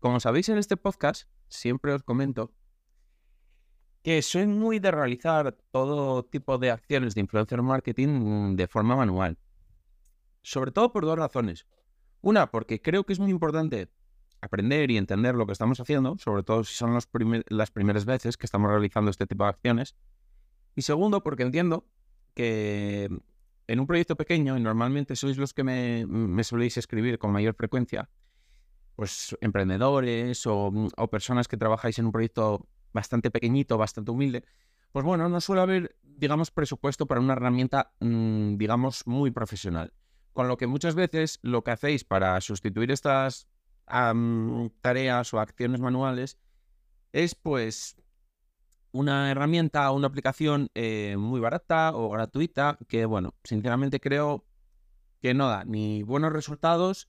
Como sabéis en este podcast, siempre os comento que soy muy de realizar todo tipo de acciones de influencer marketing de forma manual. Sobre todo por dos razones. Una, porque creo que es muy importante aprender y entender lo que estamos haciendo, sobre todo si son las primeras veces que estamos realizando este tipo de acciones. Y segundo, porque entiendo que en un proyecto pequeño, y normalmente sois los que me, me soléis escribir con mayor frecuencia, pues emprendedores o, o, personas que trabajáis en un proyecto bastante pequeñito, bastante humilde, pues bueno, no suele haber, digamos, presupuesto para una herramienta, mmm, digamos, muy profesional. Con lo que muchas veces lo que hacéis para sustituir estas um, tareas o acciones manuales es pues una herramienta o una aplicación eh, muy barata o gratuita que, bueno, sinceramente creo que no da ni buenos resultados,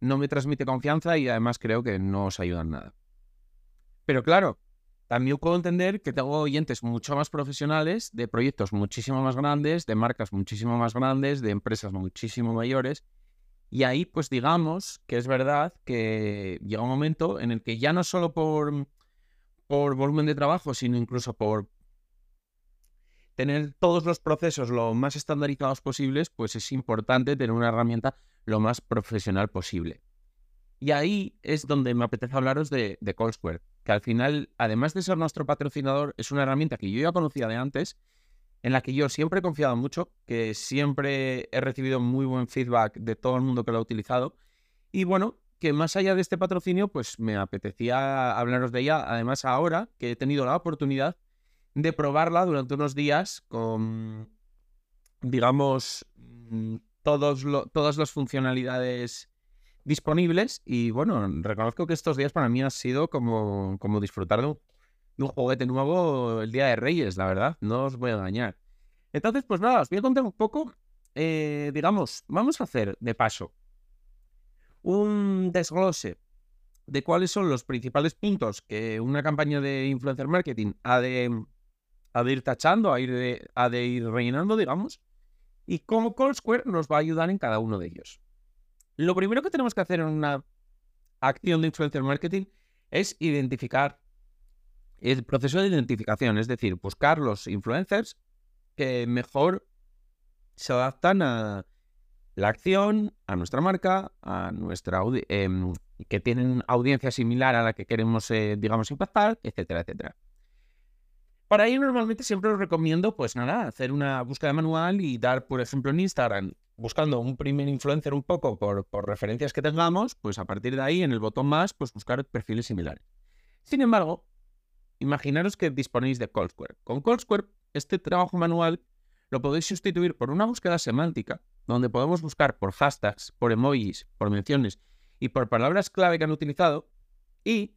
no me transmite confianza y además creo que no os ayudan nada. Pero claro, también puedo entender que tengo oyentes mucho más profesionales, de proyectos muchísimo más grandes, de marcas muchísimo más grandes, de empresas muchísimo mayores. Y ahí, pues digamos que es verdad que llega un momento en el que ya no solo por, por volumen de trabajo, sino incluso por tener todos los procesos lo más estandarizados posibles, pues es importante tener una herramienta lo más profesional posible. Y ahí es donde me apetece hablaros de, de Callsquare, que al final, además de ser nuestro patrocinador, es una herramienta que yo ya conocía de antes, en la que yo siempre he confiado mucho, que siempre he recibido muy buen feedback de todo el mundo que lo ha utilizado. Y bueno, que más allá de este patrocinio, pues me apetecía hablaros de ella. Además, ahora que he tenido la oportunidad de probarla durante unos días con, digamos, todos todas las funcionalidades disponibles y bueno, reconozco que estos días para mí ha sido como, como disfrutar de un, juguete nuevo el Día de Reyes, la verdad, no os voy a engañar. Entonces, pues nada, os voy a contar un poco, eh, digamos, vamos a hacer de paso un desglose de cuáles son los principales puntos que una campaña de influencer marketing ha de, de ir tachando, ha, de, ha de ir rellenando, digamos, y cómo Callsquare nos va a ayudar en cada uno de ellos. Lo primero que tenemos que hacer en una acción de influencer marketing es identificar el proceso de identificación, es decir, buscar los influencers que mejor se adaptan a la acción, a nuestra marca, a nuestra eh, que tienen audiencia similar a la que queremos, eh, digamos, impactar, etcétera, etcétera. Para ello normalmente siempre os recomiendo, pues nada, hacer una búsqueda manual y dar, por ejemplo, en Instagram, buscando un primer influencer un poco por, por referencias que tengamos, pues a partir de ahí, en el botón más, pues buscar perfiles similares. Sin embargo, imaginaros que disponéis de Callsquare. Con Callsquare, este trabajo manual lo podéis sustituir por una búsqueda semántica, donde podemos buscar por hashtags, por emojis, por menciones y por palabras clave que han utilizado, y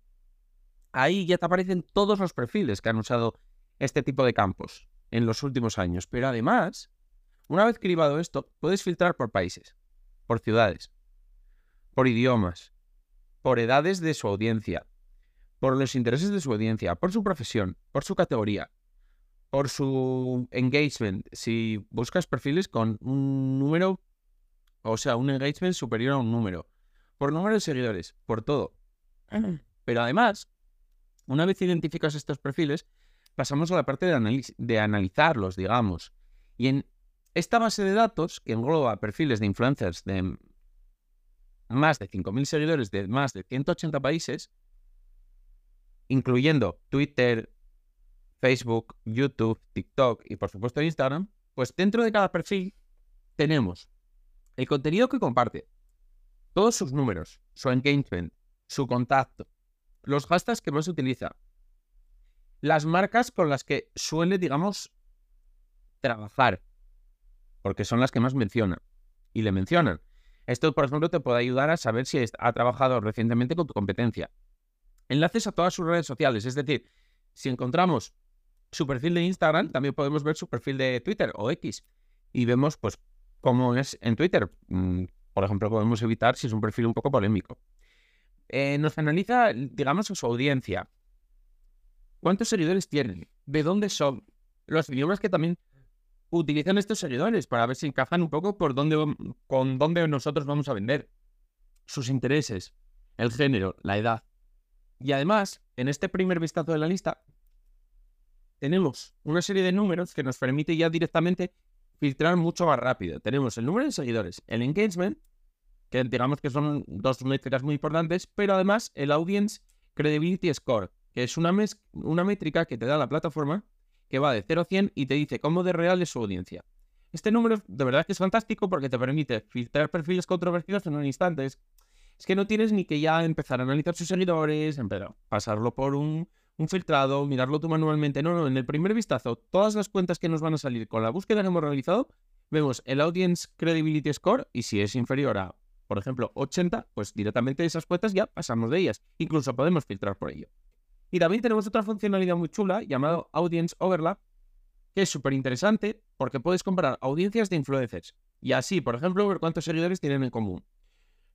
ahí ya te aparecen todos los perfiles que han usado este tipo de campos en los últimos años. Pero además, una vez cribado esto, puedes filtrar por países, por ciudades, por idiomas, por edades de su audiencia, por los intereses de su audiencia, por su profesión, por su categoría, por su engagement. Si buscas perfiles con un número, o sea, un engagement superior a un número, por número de seguidores, por todo. Pero además, una vez identificas estos perfiles, pasamos a la parte de, analizarlos, digamos. Y en esta base de datos, que engloba perfiles de influencers de más de 5.000 seguidores de más de 180 países, incluyendo Twitter, Facebook, YouTube, TikTok y por supuesto Instagram, pues dentro de cada perfil tenemos el contenido que comparte, todos sus números, su engagement, su contacto, los hashtags que más utiliza, las marcas con las que suele, digamos, trabajar, porque son las que más menciona y le mencionan. Esto, por ejemplo, te puede ayudar a saber si ha trabajado recientemente con tu competencia. Enlaces a todas sus redes sociales, es decir, si encontramos su perfil de Instagram, también podemos ver su perfil de Twitter o X y vemos, pues, cómo es en Twitter. Mm, por ejemplo, podemos evitar si es un perfil un poco polémico. Eh, nos analiza, digamos, su audiencia. ¿Cuántos seguidores tienen? ¿De dónde son? Los idiomas que también utilizan estos seguidores para ver si encajan un poco por dónde, con dónde nosotros vamos a vender. Sus intereses, el género, la edad. Y además, en este primer vistazo de la lista, tenemos una serie de números que nos permite ya directamente filtrar mucho más rápido. Tenemos el número de seguidores, el engagement, que digamos que son dos métricas muy importantes, pero además el audience credibility score, que es una, métrica que te da la plataforma que va de 0 a 100 y te dice cómo de real es su audiencia. Este número de verdad que es fantástico porque te permite filtrar perfiles controvertidos en un instante. Es, que no tienes ni que ya empezar a analizar sus seguidores, empezar, pasarlo por un, un filtrado, mirarlo tú manualmente. No, no, en el primer vistazo, todas las cuentas que nos van a salir con la búsqueda que hemos realizado, vemos el Audience Credibility Score y si es inferior a, por ejemplo, 80, pues directamente esas cuentas ya pasamos de ellas. Incluso podemos filtrar por ello. Y también tenemos otra funcionalidad muy chula llamada Audience Overlap, que es súper interesante porque puedes comparar audiencias de influencers y así, por ejemplo, ver cuántos seguidores tienen en común.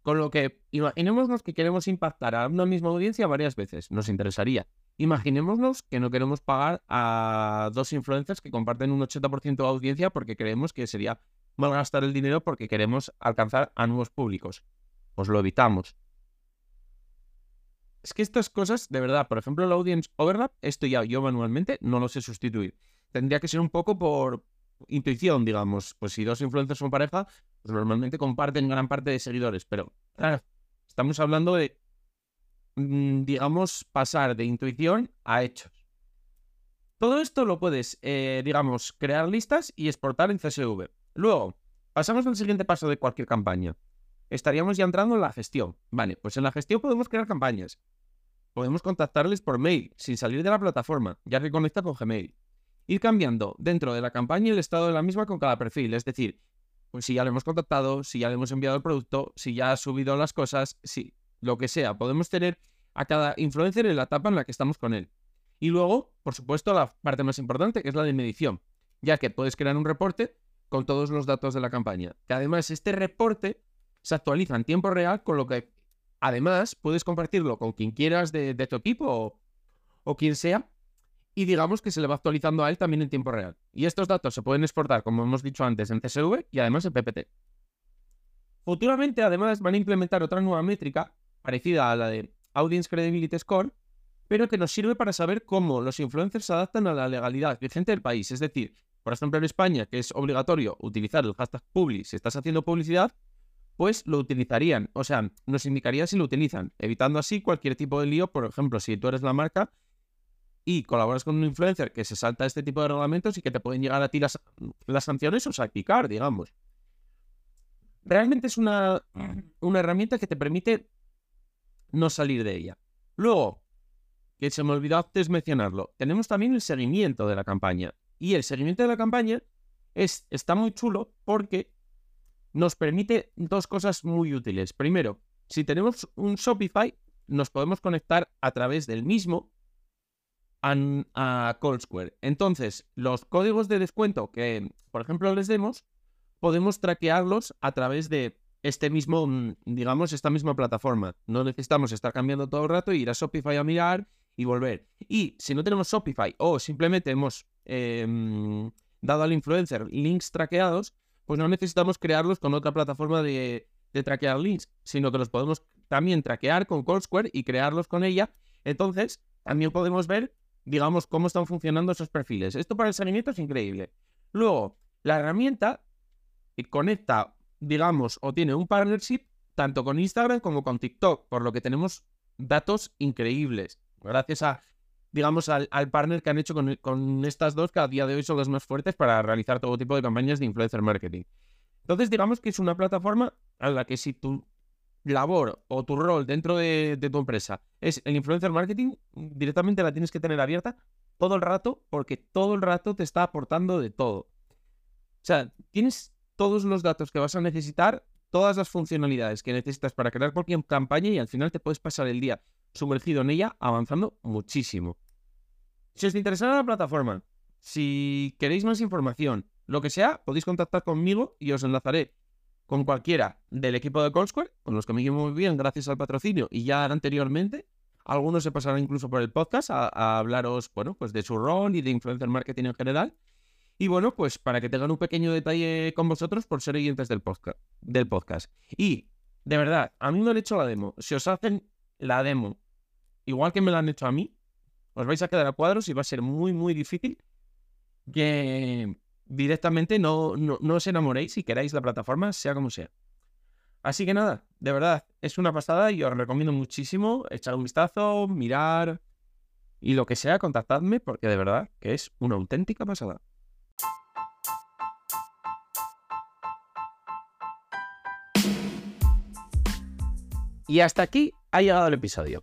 Con lo que imaginémonos que queremos impactar a una misma audiencia varias veces, nos interesaría. Imaginémonos que no queremos pagar a dos influencers que comparten un 80% de audiencia porque creemos que sería malgastar el dinero porque queremos alcanzar a nuevos públicos. Pues lo evitamos. Es que estas cosas, de verdad, por ejemplo, el audience overlap, esto ya yo manualmente no lo sé sustituir. Tendría que ser un poco por intuición, digamos. Pues si dos influencers son pareja, pues normalmente comparten gran parte de seguidores, pero estamos hablando de, mm, digamos, pasar de intuición a hechos. Todo esto lo puedes, eh, digamos, crear listas y exportar en CSV. Luego, pasamos al siguiente paso de cualquier campaña. Estaríamos ya entrando en la gestión. Vale, pues en la gestión podemos crear campañas podemos contactarles por mail, sin salir de la plataforma, ya que conecta con Gmail. Ir cambiando dentro de la campaña el estado de la misma con cada perfil, es decir, pues si ya le hemos contactado, si ya le hemos enviado el producto, si ya ha subido las cosas, si lo que sea, podemos tener a cada influencer en la etapa en la que estamos con él. Y luego, por supuesto, la parte más importante, que es la de medición, ya que puedes crear un reporte con todos los datos de la campaña. Que además este reporte se actualiza en tiempo real, con lo que Además, puedes compartirlo con quien quieras de, tu equipo o, quien sea, y digamos que se le va actualizando a él también en tiempo real. Y estos datos se pueden exportar, como hemos dicho antes, en CSV y además en PPT. Futuramente, además, van a implementar otra nueva métrica parecida a la de Audience Credibility Score, pero que nos sirve para saber cómo los influencers se adaptan a la legalidad vigente del país. Es decir, por ejemplo, en España, que es obligatorio utilizar el hashtag publi si estás haciendo publicidad, pues lo utilizarían. O sea, nos indicaría si lo utilizan, evitando así cualquier tipo de lío. Por ejemplo, si tú eres la marca y colaboras con un influencer que se salta este tipo de reglamentos y que te pueden llegar a ti las, sanciones o salpicar, digamos. Realmente es una, una herramienta que te permite no salir de ella. Luego, que se me olvidó antes mencionarlo, tenemos también el seguimiento de la campaña. Y el seguimiento de la campaña es, está muy chulo porque nos permite dos cosas muy útiles. Primero, si tenemos un Shopify, nos podemos conectar a través del mismo a, a Square. Entonces, los códigos de descuento que, por ejemplo, les demos, podemos traquearlos a través de este mismo, mm, digamos, esta misma plataforma. No necesitamos estar cambiando todo el rato ir a Shopify a mirar y volver. Y si no tenemos Shopify o simplemente hemos em, dado al influencer links traqueados, pues no necesitamos crearlos con otra plataforma de, traquear links, sino que los podemos también traquear con CallSquare y crearlos con ella. Entonces, también podemos ver, digamos, cómo están funcionando esos perfiles. Esto para el seguimiento es increíble. Luego, la herramienta conecta, digamos, o tiene un partnership tanto con Instagram como con TikTok, por lo que tenemos datos increíbles. Gracias a, digamos, al, partner que han hecho con, con, estas dos, que a día de hoy son las más fuertes para realizar todo tipo de campañas de influencer marketing. Entonces, digamos que es una plataforma a la que si tu labor o tu rol dentro de, de tu empresa es el influencer marketing, directamente la tienes que tener abierta todo el rato porque todo el rato te está aportando de todo. O sea, tienes todos los datos que vas a necesitar todas las funcionalidades que necesitas para crear cualquier campaña y al final te puedes pasar el día sumergido en ella avanzando muchísimo. Si os interesa la plataforma, si queréis más información, lo que sea, podéis contactar conmigo y os enlazaré con cualquiera del equipo de Callsquare, con los que me llevo muy bien gracias al patrocinio y ya anteriormente. Algunos se pasarán incluso por el podcast a, a hablaros, bueno, pues de su rol y de influencer marketing en general. Y bueno, pues para que tengan un pequeño detalle con vosotros por ser oyentes del podcast. Del podcast. Y, de verdad, a mí me han hecho la demo. Si os hacen la demo, igual que me la han hecho a mí, os vais a quedar a cuadros y va a ser muy, muy difícil que directamente no, no, no os enamoréis si queráis la plataforma, sea como sea. Así que nada, de verdad, es una pasada y os recomiendo muchísimo echar un vistazo, mirar y lo que sea, contactadme porque de verdad que es una auténtica pasada. Y hasta aquí ha llegado el episodio.